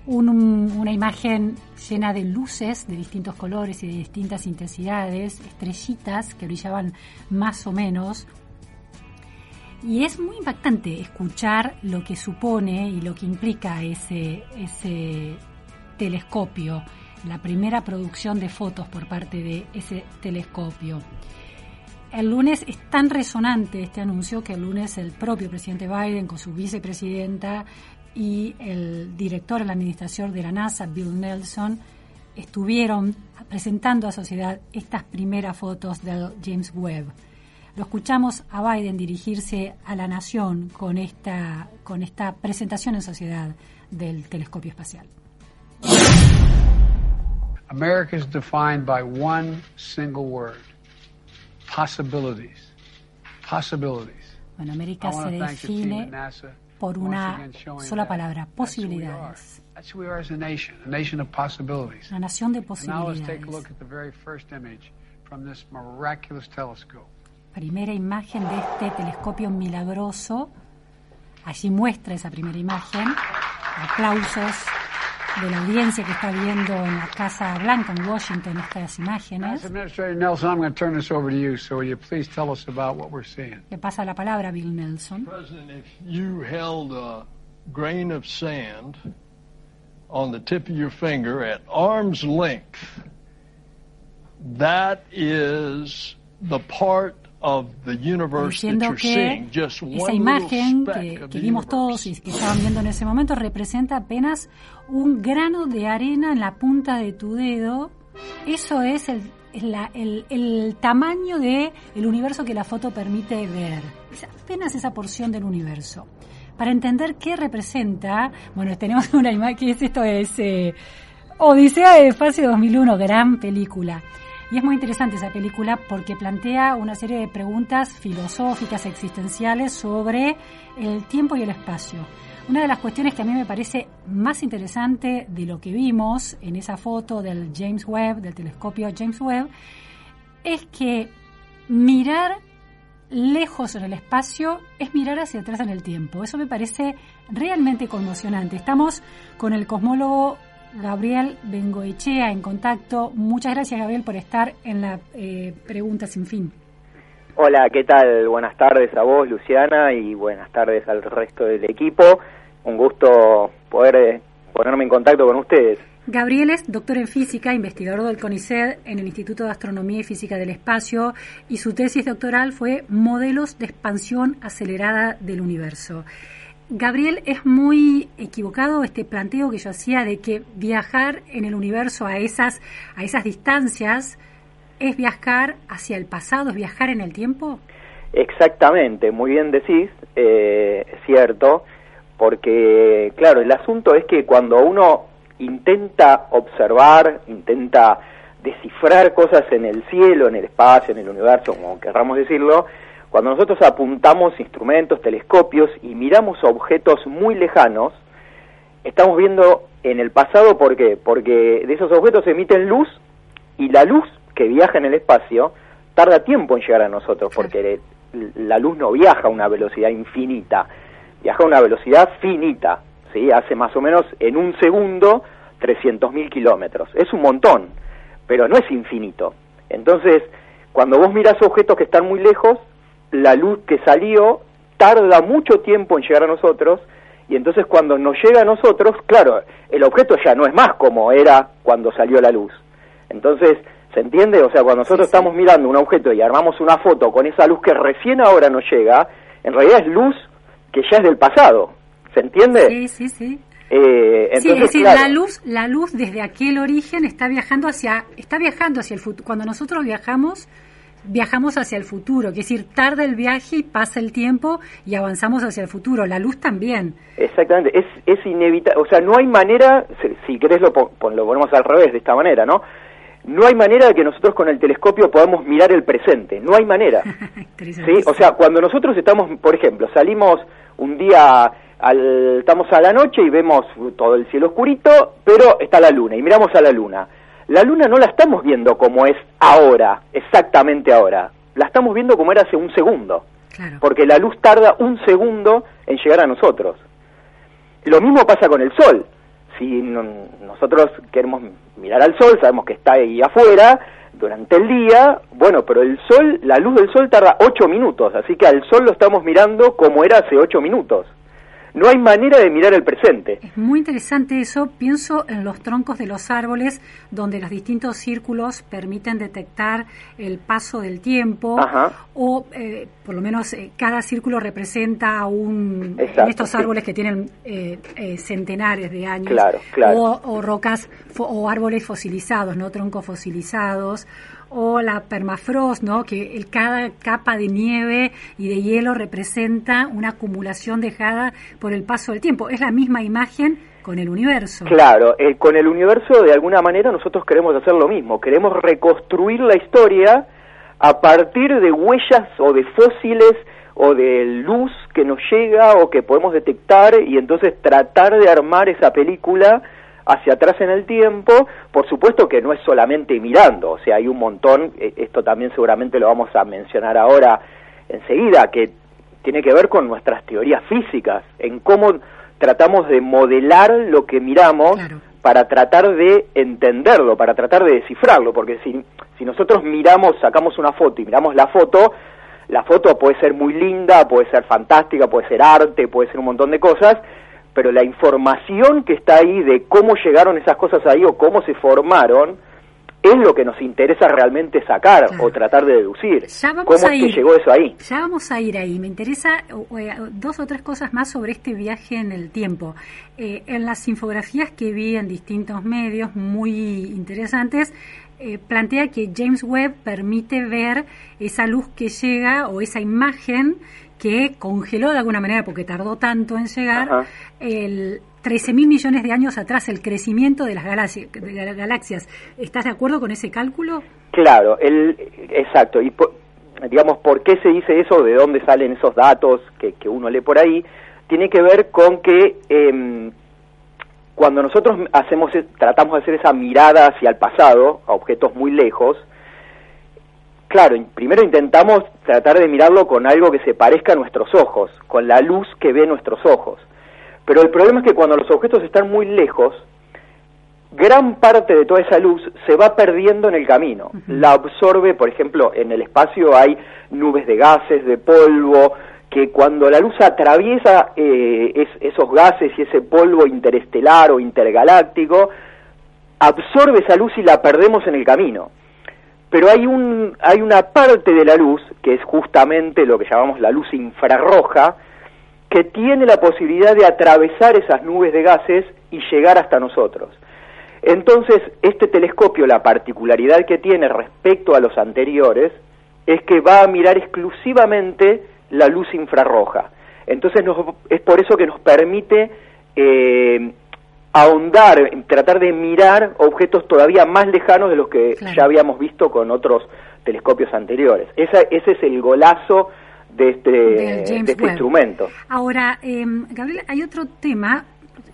Un- un- una imagen llena de luces de distintos colores y de distintas intensidades, estrellitas que brillaban más o menos, y es muy impactante escuchar lo que supone y lo que implica ese, ese telescopio, la primera producción de fotos por parte de ese telescopio. El lunes es tan resonante este anuncio que el lunes el propio presidente Biden con su vicepresidenta y el director de la administración de la NASA, Bill Nelson, estuvieron presentando a sociedad estas primeras fotos del James Webb. Lo escuchamos a Biden dirigirse a la nación con esta, con esta presentación en sociedad del telescopio espacial. America is defined by one single word possibilities. Possibilities. Bueno, América se define por una sola palabra, That's who we are. posibilidades. That's who we are as a nation, a nation of possibilities. Una nación de Now let's take a posibilidades. look at the very first image from this miraculous telescope. Primera imagen de este telescopio milagroso. Allí muestra esa primera imagen. Aplausos de la audiencia que está viendo en la Casa Blanca en Washington estas imágenes. Nelson, I'm going to turn this over to you, so will you please tell us about what we're seeing? Le pasa la palabra a Bill Nelson. President, if you held a grain of sand on the tip of your finger at arm's length, that is the part of the universe that diciendo que esa imagen que, que vimos todos y que estaban viendo en ese momento representa apenas un grano de arena en la punta de tu dedo. Eso es el, la- el, el tamaño de el universo que la foto permite ver. Es apenas esa porción del universo. Para entender qué representa, bueno, tenemos *laughs* una imagen, que es esto es eh, Odisea del Espacio 2001, gran película. Y es muy interesante esa película porque plantea una serie de preguntas filosóficas, existenciales sobre el tiempo y el espacio. Una de las cuestiones que a mí me parece más interesante de lo que vimos en esa foto del James Webb, del telescopio James Webb, es que mirar lejos en el espacio es mirar hacia atrás en el tiempo. Eso me parece realmente conmocionante. Estamos con el cosmólogo Gabriel Bengoechea en contacto. Muchas gracias, Gabriel, por estar en la eh, pregunta sin fin. Hola, ¿qué tal? Buenas tardes a vos, Luciana, y buenas tardes al resto del equipo. Un gusto poder eh, ponerme en contacto con ustedes. Gabriel es doctor en física, investigador del CONICET en el Instituto de Astronomía y Física del Espacio, y su tesis doctoral fue Modelos de expansión acelerada del universo. Gabriel, es muy equivocado este planteo que yo hacía de que viajar en el universo a esas, a esas distancias es viajar hacia el pasado, es viajar en el tiempo. Exactamente, muy bien decís, eh, cierto, porque claro, el asunto es que cuando uno intenta observar, intenta descifrar cosas en el cielo, en el espacio, en el universo, como querramos decirlo, cuando nosotros apuntamos instrumentos, telescopios y miramos objetos muy lejanos, estamos viendo en el pasado, ¿por qué? Porque de esos objetos se emiten luz y la luz que viaja en el espacio tarda tiempo en llegar a nosotros, porque la luz no viaja a una velocidad infinita, viaja a una velocidad finita, ¿sí? Hace más o menos en un segundo 300.000 kilómetros. Es un montón, pero no es infinito. Entonces, cuando vos mirás objetos que están muy lejos, la luz que salió tarda mucho tiempo en llegar a nosotros y entonces cuando nos llega a nosotros, claro, el objeto ya no es más como era cuando salió la luz. Entonces, ¿se entiende? O sea, cuando nosotros estamos mirando un objeto y armamos una foto con esa luz que recién ahora nos llega, en realidad es luz que ya es del pasado. ¿Se entiende? Sí, sí, sí. Eh, entonces, sí, es decir, claro, la luz, la luz desde aquel origen está viajando hacia, está viajando hacia el futuro. Cuando nosotros viajamos, viajamos hacia el futuro, es decir, tarda el viaje y pasa el tiempo y avanzamos hacia el futuro. La luz también. Exactamente, es, es inevitable, o sea, no hay manera, si, si querés lo, pon- lo ponemos al revés de esta manera, ¿no? No hay manera de que nosotros con el telescopio podamos mirar el presente, no hay manera. *laughs* ¿sí? O sea, cuando nosotros estamos, por ejemplo, salimos un día, al, estamos a la noche y vemos todo el cielo oscurito, pero está la luna y miramos a la luna. La luna no la estamos viendo como es ahora, exactamente ahora, la estamos viendo como era hace un segundo, porque la luz tarda un segundo en llegar a nosotros. Lo mismo pasa con el sol. Si no- nosotros queremos mirar al sol, sabemos que está ahí afuera durante el día, bueno, pero el sol, la luz del sol tarda ocho minutos, así que al sol lo estamos mirando como era hace ocho minutos. No hay manera de mirar el presente. Es muy interesante eso. Pienso en los troncos de los árboles, donde los distintos círculos permiten detectar el paso del tiempo, Ajá. o eh, por lo menos eh, cada círculo representa un. Exacto, en estos sí. árboles que tienen eh, eh, centenares de años, Claro, claro. O, o rocas fo- o árboles fosilizados, no troncos fosilizados. O la permafrost, ¿no? Que cada capa de nieve y de hielo representa una acumulación dejada por el paso del tiempo. Es la misma imagen con el universo. Claro, eh, con el universo de alguna manera nosotros queremos hacer lo mismo, queremos reconstruir la historia a partir de huellas o de fósiles o de luz que nos llega o que podemos detectar y entonces tratar de armar esa película hacia atrás en el tiempo, por supuesto que no es solamente mirando, o sea, hay un montón, eh, esto también seguramente lo vamos a mencionar ahora enseguida, que tiene que ver con nuestras teorías físicas, en cómo tratamos de modelar lo que miramos para tratar de entenderlo, para tratar de descifrarlo, porque si, si nosotros miramos, sacamos una foto y miramos la foto, la foto puede ser muy linda, puede ser fantástica, puede ser arte, puede ser un montón de cosas, pero la información que está ahí de cómo llegaron esas cosas ahí o cómo se formaron, es lo que nos interesa realmente sacar o tratar de deducir. Ya vamos ¿Cómo a es que ir. llegó eso ahí? Ya vamos a ir ahí. Me interesa o- eh, dos o tres cosas más sobre este viaje en el tiempo. Eh, en las infografías que vi en distintos medios muy interesantes, eh, plantea que James Webb permite ver esa luz que llega o esa imagen que congeló de alguna manera porque tardó tanto en llegar Ajá. el 13 mil millones de años atrás el crecimiento de las galaxi- de las galaxias. ¿Estás de acuerdo con ese cálculo? Claro, el, exacto. Y digamos, ¿por qué se dice eso? ¿De dónde salen esos datos que, que uno lee por ahí? Tiene que ver con que em, cuando nosotros hacemos, e- tratamos de hacer esa mirada hacia el pasado, a objetos muy lejos, claro, primero intentamos tratar de mirarlo con algo que se parezca a nuestros ojos, con la luz que ve nuestros ojos. Pero el problema es que cuando los objetos están muy lejos, gran parte de toda esa luz se va perdiendo en el camino. La absorbe, por ejemplo, en el espacio hay nubes de gases, de polvo, que cuando la luz atraviesa eh, es- esos gases y ese polvo interestelar o intergaláctico, absorbe esa luz y la perdemos en el camino. Pero hay, un, hay una parte de la luz, que es justamente lo que llamamos la luz infrarroja, que tiene la posibilidad de atravesar esas nubes de gases y llegar hasta nosotros. Entonces, este telescopio, la particularidad que tiene respecto a los anteriores, es que va a mirar exclusivamente la luz infrarroja. Entonces, nos- es por eso que nos permite eh, ahondar, tratar de mirar objetos todavía más lejanos de los que Claro. ya habíamos visto con otros telescopios anteriores. Esa- ese es el golazo de este, de este instrumento. Ahora, eh, Gabriel, hay otro tema.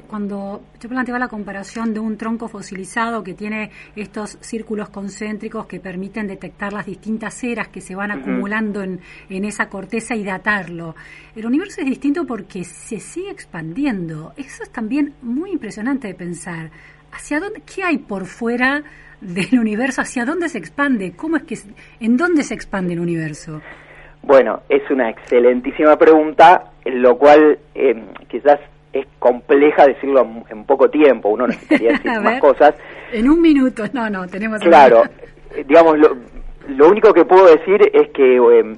Cuando yo planteaba la comparación de un tronco fosilizado que tiene estos círculos concéntricos que permiten detectar las distintas eras que se van acumulando en, en esa corteza y datarlo. El universo es distinto porque se sigue expandiendo. Eso es también muy impresionante de pensar. ¿Hacia dónde, qué hay por fuera del universo? ¿Hacia dónde se expande? ¿Cómo es que, en dónde se expande el universo? Bueno, es una excelentísima pregunta, lo cual eh, quizás es compleja decirlo en, poco tiempo, uno *laughs* necesitaría decir más cosas. En un minuto, no, no, tenemos. Claro, eh, digamos, lo, lo único que puedo decir es que eh,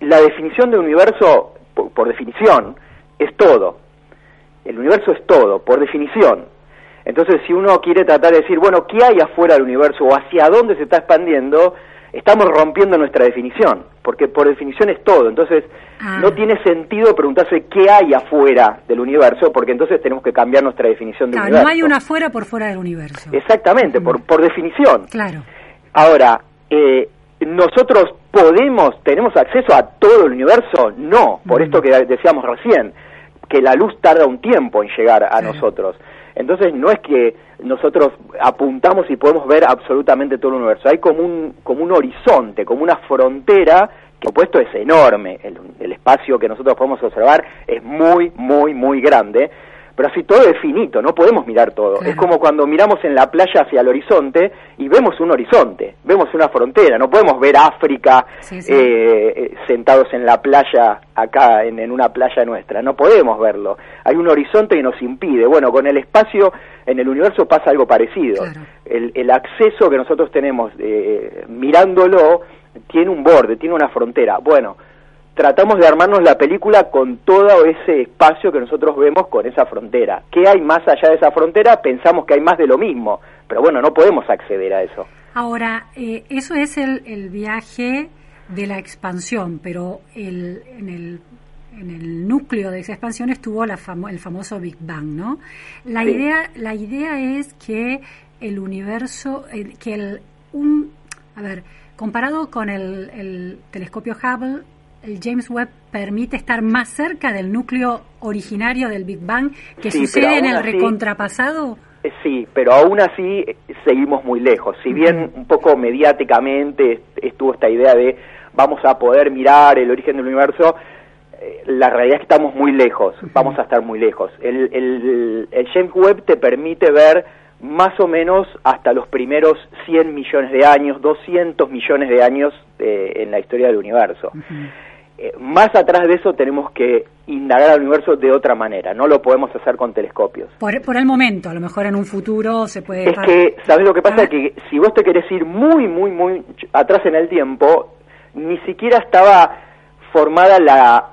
la definición de universo, por, por definición, es todo. El universo es todo, por definición. Entonces, si uno quiere tratar de decir, bueno, ¿qué hay afuera del universo o hacia dónde se está expandiendo? Estamos rompiendo nuestra definición, porque por definición es todo. Entonces, Ah. no tiene sentido preguntarse qué hay afuera del universo, porque entonces tenemos que cambiar nuestra definición de Claro, universo. no hay una afuera por fuera del universo. Exactamente, por, por definición. Claro. Ahora, eh, ¿nosotros podemos, tenemos acceso a todo el universo? No, por esto que decíamos recién, que la luz tarda un tiempo en llegar a nosotros. Entonces no es que nosotros apuntamos y podemos ver absolutamente todo el universo, hay como un, como un horizonte, como una frontera que opuesto es enorme, el, el espacio que nosotros podemos observar es muy, muy, muy grande, pero así todo es finito, no podemos mirar todo. Es como cuando miramos en la playa hacia el horizonte y vemos un horizonte, vemos una frontera, no podemos ver África Sí, sí. eh, eh, sentados en la playa acá, en, en una playa nuestra, no podemos verlo. Hay un horizonte que nos impide. Bueno, con el espacio en el universo pasa algo parecido. El, el acceso que nosotros tenemos eh, mirándolo tiene un borde, tiene una frontera. Bueno, tratamos de armarnos la película con todo ese espacio que nosotros vemos con esa frontera. ¿Qué hay más allá de esa frontera? Pensamos que hay más de lo mismo, pero bueno, no podemos acceder a eso. Ahora, eh, eso es el, el viaje de la expansión, pero el, en, el, en el núcleo de esa expansión estuvo la famo- el famoso Big Bang, ¿no? La, Sí. idea, la idea es que el universo, el- que el, un, a ver, comparado con el, el telescopio Hubble, el James Webb permite estar más cerca del núcleo originario del Big Bang que Sí, sucede en el así- recontrapasado. Eh, Sí, pero aún así eh, seguimos muy lejos. Si bien un poco mediáticamente est- estuvo esta idea de vamos a poder mirar el origen del universo, la realidad es que estamos muy lejos, vamos a estar muy lejos. El, el, el James Webb te permite ver más o menos hasta los primeros 100 millones de años, 200 millones de años eh, en la historia del universo. Eh, más atrás de eso tenemos que indagar al universo de otra manera, no lo podemos hacer con telescopios. Por, por el momento, a lo mejor en un futuro se puede... Es que, ¿sabes lo que pasa? Que si vos te querés ir muy, muy, muy atrás en el tiempo, ni siquiera estaba formada la,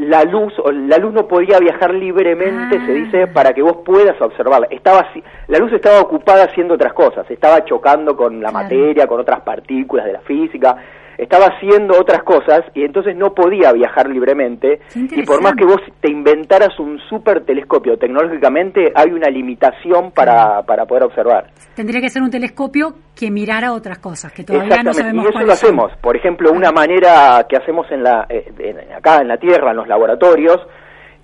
la luz, o la luz no podía viajar libremente, se dice, para que vos puedas observarla. Estaba, la luz estaba ocupada haciendo otras cosas, estaba chocando con la materia, con otras partículas de la física, estaba haciendo otras cosas y entonces no podía viajar libremente. Y por más que vos te inventaras un super telescopio tecnológicamente, hay una limitación para, para poder observar. Tendría que ser un telescopio que mirara otras cosas, que todavía no sabemos y eso lo son. hacemos. Por ejemplo, una manera que hacemos en la, eh, en- acá en la Tierra, en los laboratorios,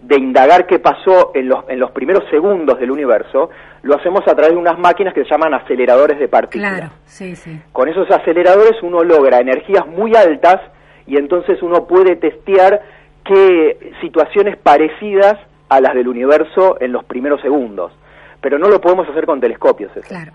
de indagar qué pasó en los, en los primeros segundos del universo, lo hacemos a través de unas máquinas que se llaman aceleradores de partículas. Claro, sí, sí. Con esos aceleradores uno logra energías muy altas y entonces uno puede testear qué situaciones parecidas a las del universo en los primeros segundos. Pero no lo podemos hacer con telescopios. eso. Claro.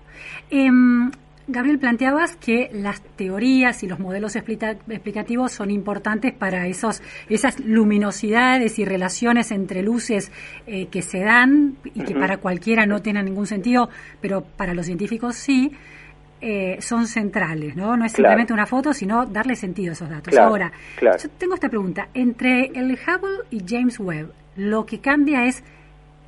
Em, Gabriel, planteabas que las teorías y los modelos explica- explicativos son importantes para esos, esas luminosidades y relaciones entre luces eh, que se dan y que para cualquiera no tienen ningún sentido, pero para los científicos sí. eh, son centrales, ¿no? No es Claro. simplemente una foto, sino darle sentido a esos datos. Claro, Ahora, claro. yo tengo esta pregunta. Entre el Hubble y James Webb, lo que cambia es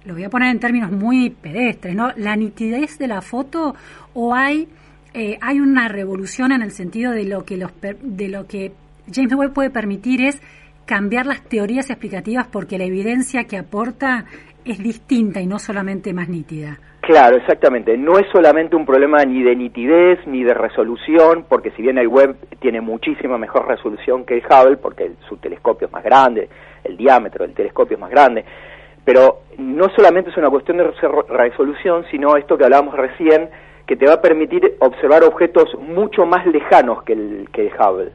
lo voy a poner en términos muy pedestres, ¿no? La nitidez de la foto o hay eh, hay una revolución en el sentido de lo que los de lo que James Webb puede permitir es cambiar las teorías explicativas porque la evidencia que aporta es distinta y no solamente más nítida. Claro, exactamente. No es solamente un problema ni de nitidez ni de resolución, porque si bien el web tiene muchísima mejor resolución que el Hubble, porque el- su telescopio es más grande, el diámetro del telescopio es más grande, pero no solamente es una cuestión de res- resolución, sino esto que hablábamos recién, que te va a permitir observar objetos mucho más lejanos que el, que el Hubble.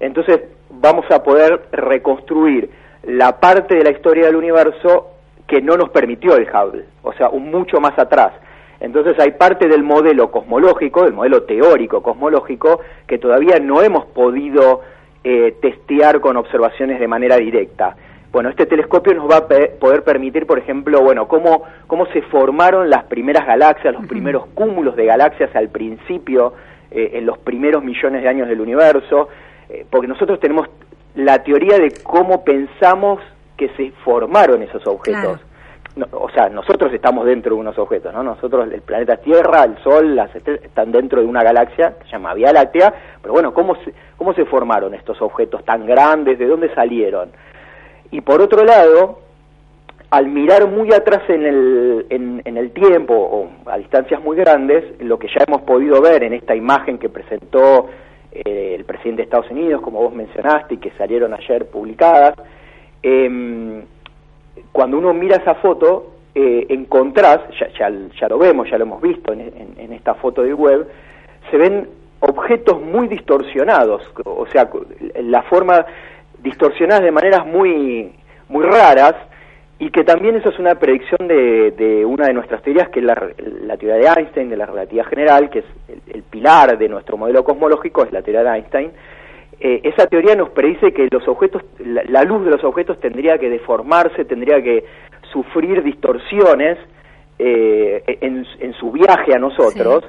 Entonces vamos a poder reconstruir la parte de la historia del universo que no nos permitió el Hubble, o sea, un mucho más atrás. Entonces hay parte del modelo cosmológico, del modelo teórico cosmológico, que todavía no hemos podido eh, testear con observaciones de manera directa. Bueno, este telescopio nos va a pe- poder permitir, por ejemplo, bueno, cómo, cómo se formaron las primeras galaxias, los primeros cúmulos de galaxias al principio, eh, en los primeros millones de años del universo, eh, porque nosotros tenemos la teoría de cómo pensamos que se formaron esos objetos. No, o sea, nosotros estamos dentro de unos objetos, ¿no? Nosotros, el planeta Tierra, el Sol, las estrellas, están dentro de una galaxia que se llama Vía Láctea, pero bueno, ¿cómo se, ¿cómo se formaron estos objetos tan grandes? ¿De dónde salieron? Y por otro lado, al mirar muy atrás en el, en, en el tiempo o a distancias muy grandes, lo que ya hemos podido ver en esta imagen que presentó eh, el presidente de Estados Unidos, como vos mencionaste, y que salieron ayer publicadas, em, cuando uno mira esa foto, eh, encontrás, ya, ya, lo vemos, ya lo hemos visto en- en esta foto del web, se ven objetos muy distorsionados, o sea, la forma distorsionadas de maneras muy, muy raras, y que también eso es una predicción de, de una de nuestras teorías, que es la, la, teoría de Einstein, de la relatividad general, que es el, el, pilar de nuestro modelo cosmológico, es la teoría de Einstein. Eh, esa teoría nos predice que los objetos, la, la, luz de los objetos tendría que deformarse, tendría que sufrir distorsiones eh, en, en, su viaje a nosotros.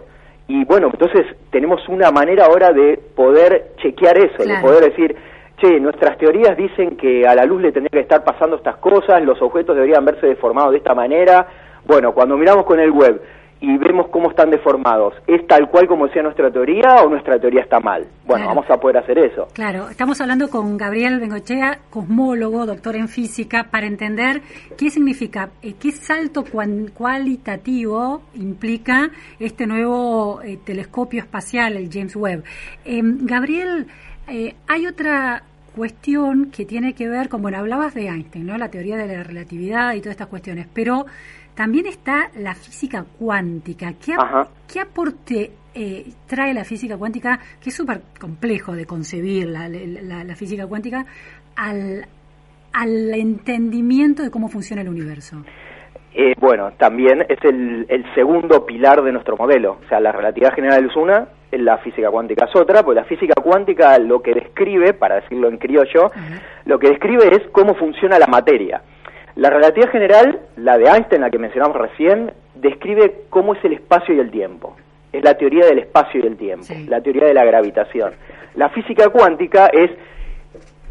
Sí. Y bueno, entonces tenemos una manera ahora de poder chequear eso, claro. de poder decir, che, nuestras teorías dicen que a la luz le tendría que estar pasando estas cosas, los objetos deberían verse deformados de esta manera. Bueno, cuando miramos con el web y vemos cómo están deformados, ¿es tal cual como decía nuestra teoría o nuestra teoría está mal? Bueno, claro. vamos a poder hacer eso. Claro, estamos hablando con Gabriel Bengochea, cosmólogo, doctor en física, para entender qué significa, eh, qué salto cualitativo implica este nuevo eh, telescopio espacial, el James Webb. Eh, Gabriel, eh, hay otra cuestión que tiene que ver con, bueno, hablabas de Einstein, ¿no? La teoría de la relatividad y todas estas cuestiones, pero también está la física cuántica. ¿Qué, ¿qué aporte eh, trae la física cuántica, que es súper complejo de concebir la, la, la, física cuántica, al, al entendimiento de cómo funciona el universo? Eh, bueno, también es el, el, segundo pilar de nuestro modelo. O sea, la relatividad general es una, la física cuántica es otra, porque la física cuántica lo que describe, para decirlo en criollo, uh -huh. lo que describe es cómo funciona la materia. La relatividad general, la de Einstein, la que mencionamos recién, describe cómo es el espacio y el tiempo. Es la teoría del espacio y el tiempo, sí. la teoría de la gravitación. La física cuántica es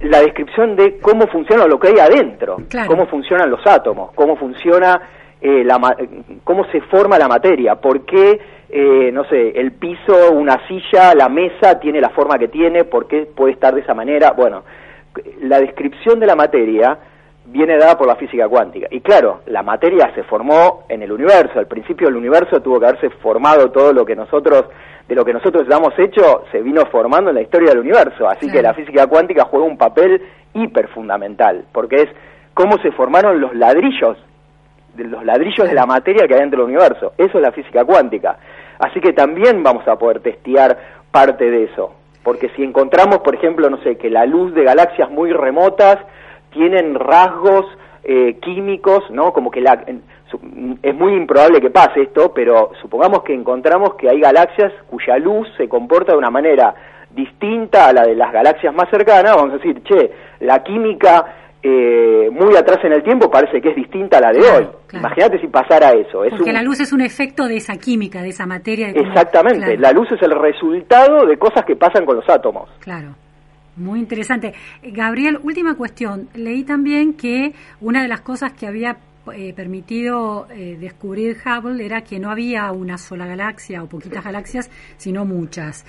la descripción de cómo funciona lo que hay adentro, claro. cómo funcionan los átomos, cómo funciona eh, la, cómo se forma la materia, por qué, eh, no sé, el piso, una silla, la mesa tiene la forma que tiene, por qué puede estar de esa manera. Bueno, la descripción de la materia viene dada por la física cuántica. Y claro, la materia se formó en el universo. Al principio el universo tuvo que haberse formado todo lo que nosotros, de lo que nosotros hemos hecho, se vino formando en la historia del universo. Así que la física cuántica juega un papel hiper fundamental, porque es cómo se formaron los ladrillos, de los ladrillos de la materia que hay dentro del universo. Eso es la física cuántica. Así que también vamos a poder testear parte de eso. Porque si encontramos, por ejemplo, no sé, que la luz de galaxias muy remotas tienen rasgos eh, químicos, ¿no? Como que la, es muy improbable que pase esto, pero supongamos que encontramos que hay galaxias cuya luz se comporta de una manera distinta a la de las galaxias más cercanas, vamos a decir, che, la química eh, muy atrás en el tiempo parece que es distinta a la de claro, hoy. Claro. Imagínate si pasara eso. Es Porque un... la luz es un efecto de esa química, de esa materia. De Exactamente, claro. la luz es el resultado de cosas que pasan con los átomos. Claro. Muy interesante. Gabriel, última cuestión. Leí también que una de las cosas que había eh, permitido eh, descubrir Hubble era que no había una sola galaxia o poquitas galaxias, sino muchas.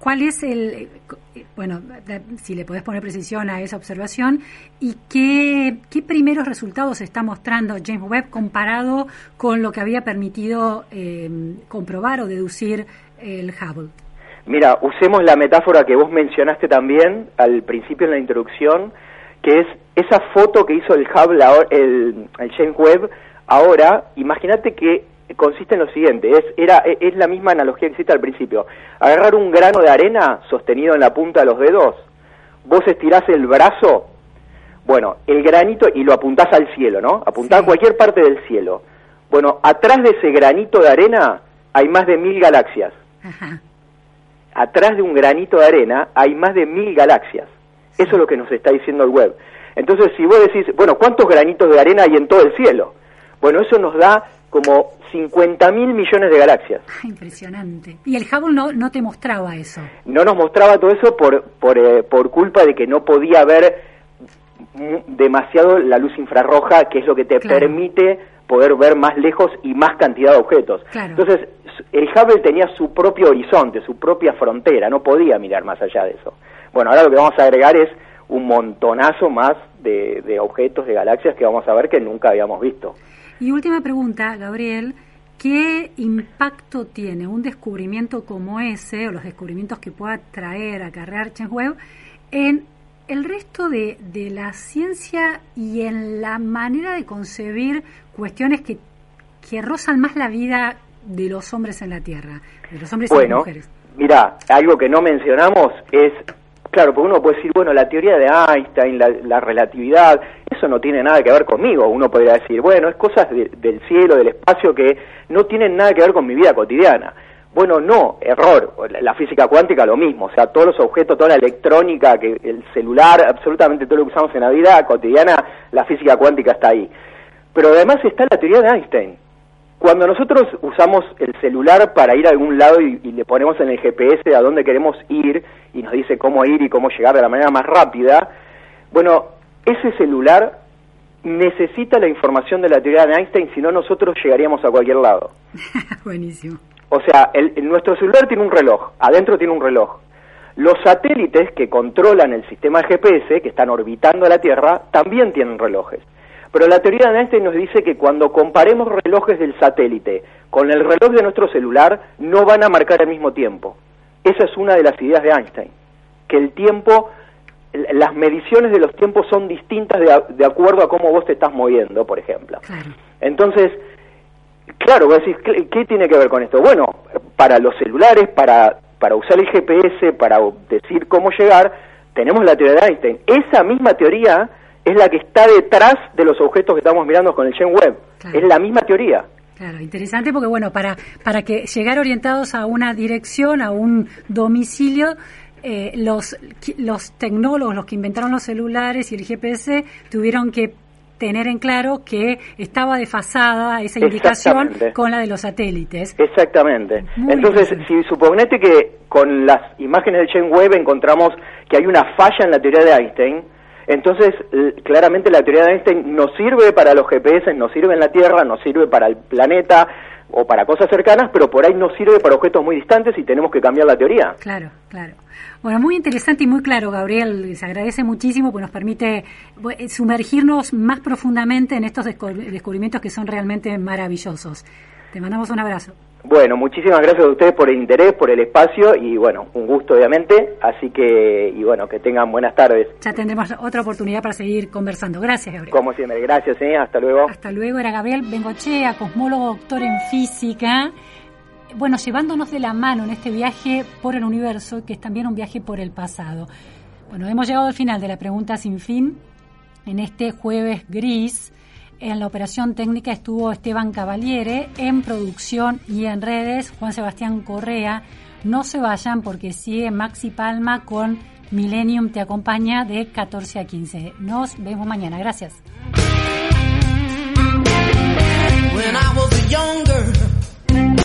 Eh, ¿Cuál es el, bueno, si le podés poner precisión a esa observación y qué, qué primeros resultados está mostrando James Webb comparado con lo que había permitido comprobar o deducir el Hubble? Mira, usemos la metáfora que vos mencionaste también al principio en la introducción, que es esa foto que hizo el Hubble, el, el James Webb, ahora, imagínate que consiste en lo siguiente, es, era, es la misma analogía que hiciste al principio, agarrar un grano de arena sostenido en la punta de los dedos, vos estirás el brazo, bueno, el granito y lo apuntás al cielo, ¿no? Apuntás sí. a cualquier parte del cielo. Bueno, atrás de ese granito de arena hay más de mil galaxias. Ajá atrás de un granito de arena hay más de mil galaxias. Eso es lo que nos está diciendo el web. Entonces, si vos decís, bueno, ¿cuántos granitos de arena hay en todo el cielo? Bueno, eso nos da como 50 mil millones de galaxias. Ah, impresionante. ¿Y el Hubble no, no te mostraba eso? No nos mostraba todo eso por, por, eh, por culpa de que no podía ver demasiado la luz infrarroja, que es lo que te claro. permite poder ver más lejos y más cantidad de objetos. Claro. Entonces, el Hubble tenía su propio horizonte, su propia frontera, no podía mirar más allá de eso. Bueno, ahora lo que vamos a agregar es un montonazo más de, de objetos, de galaxias que vamos a ver que nunca habíamos visto. Y última pregunta, Gabriel. ¿Qué impacto tiene un descubrimiento como ese, o los descubrimientos que pueda traer, acarrear James Webb, en el resto de, de, la ciencia y en la manera de concebir cuestiones que, que rozan más la vida de los hombres en la Tierra, de los hombres bueno, y las mujeres? Mira, algo que no mencionamos es, claro, porque uno puede decir, bueno, la teoría de Einstein, la, la relatividad, es eso no tiene nada que ver conmigo. Uno podría decir, bueno, es cosas de- del cielo, del espacio que no tienen nada que ver con mi vida cotidiana. Bueno, no, error. La física cuántica lo mismo, o sea, todos los objetos, toda la electrónica, que el celular, absolutamente todo lo que usamos en la vida cotidiana, la física cuántica está ahí. Pero además está la teoría de Einstein. Cuando nosotros usamos el celular para ir a algún lado y, y le ponemos en el GPS a dónde queremos ir y nos dice cómo ir y cómo llegar de la manera más rápida, bueno, ese celular necesita la información de la teoría de Einstein, si no nosotros llegaríamos a cualquier lado. *laughs* Buenísimo. O sea, el- el- nuestro celular tiene un reloj, adentro tiene un reloj. Los satélites que controlan el sistema de GPS, que están orbitando la Tierra, también tienen relojes. Pero la teoría de Einstein nos dice que cuando comparemos relojes del satélite con el reloj de nuestro celular, no van a marcar al mismo tiempo. Esa es una de las ideas de Einstein, que el tiempo, las mediciones de los tiempos son distintas de, de acuerdo a cómo vos te estás moviendo, por ejemplo. Entonces, Claro, vos decís, ¿qué, qué tiene que ver con esto? Bueno, para los celulares, para, para usar el GPS, para decir cómo llegar, tenemos la teoría de Einstein. Esa misma teoría es la que está detrás de los objetos que estamos mirando con el Gen Web. Es la misma teoría. Claro, interesante porque bueno, para, para que llegar orientados a una dirección, a un domicilio, eh, los, los tecnólogos, los que inventaron los celulares y el GPS, tuvieron que tener en claro que estaba desfasada esa indicación con la de los satélites. Exactamente. Muy Entonces, si suponete que con las imágenes del Gen Web encontramos que hay una falla en la teoría de Einstein, entonces claramente la teoría de Einstein nos sirve para los GPS, nos sirve en la Tierra, nos sirve para el planeta o para cosas cercanas, pero por ahí no sirve para objetos muy distantes y tenemos que cambiar la teoría. Claro, claro. Bueno, muy interesante y muy claro, Gabriel. Se agradece muchísimo porque nos permite bu- sumergirnos más profundamente en estos descu- descubrimientos que son realmente maravillosos. Te mandamos un abrazo. Bueno, muchísimas gracias a ustedes por el interés, por el espacio y bueno, un gusto obviamente, así que y bueno, que tengan buenas tardes. Ya tendremos otra oportunidad para seguir conversando. Gracias, Gabriel. Como siempre, gracias, ¿eh? hasta luego. Hasta luego, era Gabriel Bengochea, cosmólogo, doctor en física. Bueno, llevándonos de la mano en este viaje por el universo, que es también un viaje por el pasado. Bueno, hemos llegado al final de la pregunta sin fin. En este jueves gris, en la operación técnica estuvo Esteban Cavaliere, en producción y en redes Juan Sebastián Correa. No se vayan porque sigue Maxi Palma con Millennium te acompaña de 14 a 15. Nos vemos mañana. Gracias.